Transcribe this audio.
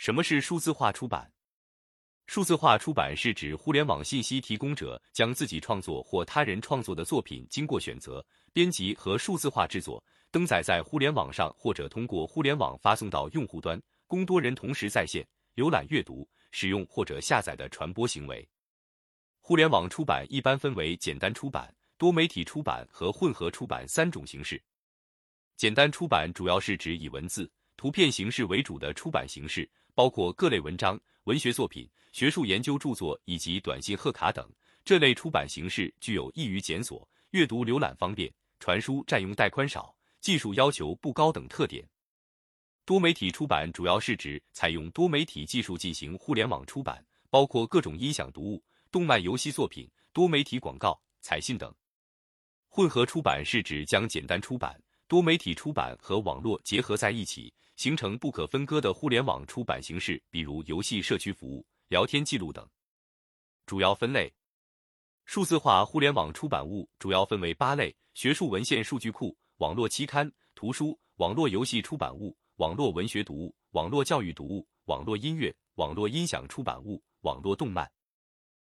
什么是数字化出版？数字化出版是指互联网信息提供者将自己创作或他人创作的作品经过选择、编辑和数字化制作，登载在互联网上，或者通过互联网发送到用户端，供多人同时在线浏览、阅读、使用或者下载的传播行为。互联网出版一般分为简单出版、多媒体出版和混合出版三种形式。简单出版主要是指以文字、图片形式为主的出版形式，包括各类文章、文学作品、学术研究著作以及短信贺卡等。这类出版形式具有易于检索、阅读浏览方便、传输占用带宽少、技术要求不高等特点。多媒体出版主要是指采用多媒体技术进行互联网出版，包括各种音响读物、动漫、游戏作品、多媒体广告、彩信等。混合出版是指将简单出版。多媒体出版和网络结合在一起，形成不可分割的互联网出版形式，比如游戏社区服务、聊天记录等。主要分类：数字化互联网出版物主要分为八类：学术文献数据库、网络期刊、图书、网络游戏出版物、网络文学读物、网络教育读物、网络音乐、网络音响出版物、网络动漫。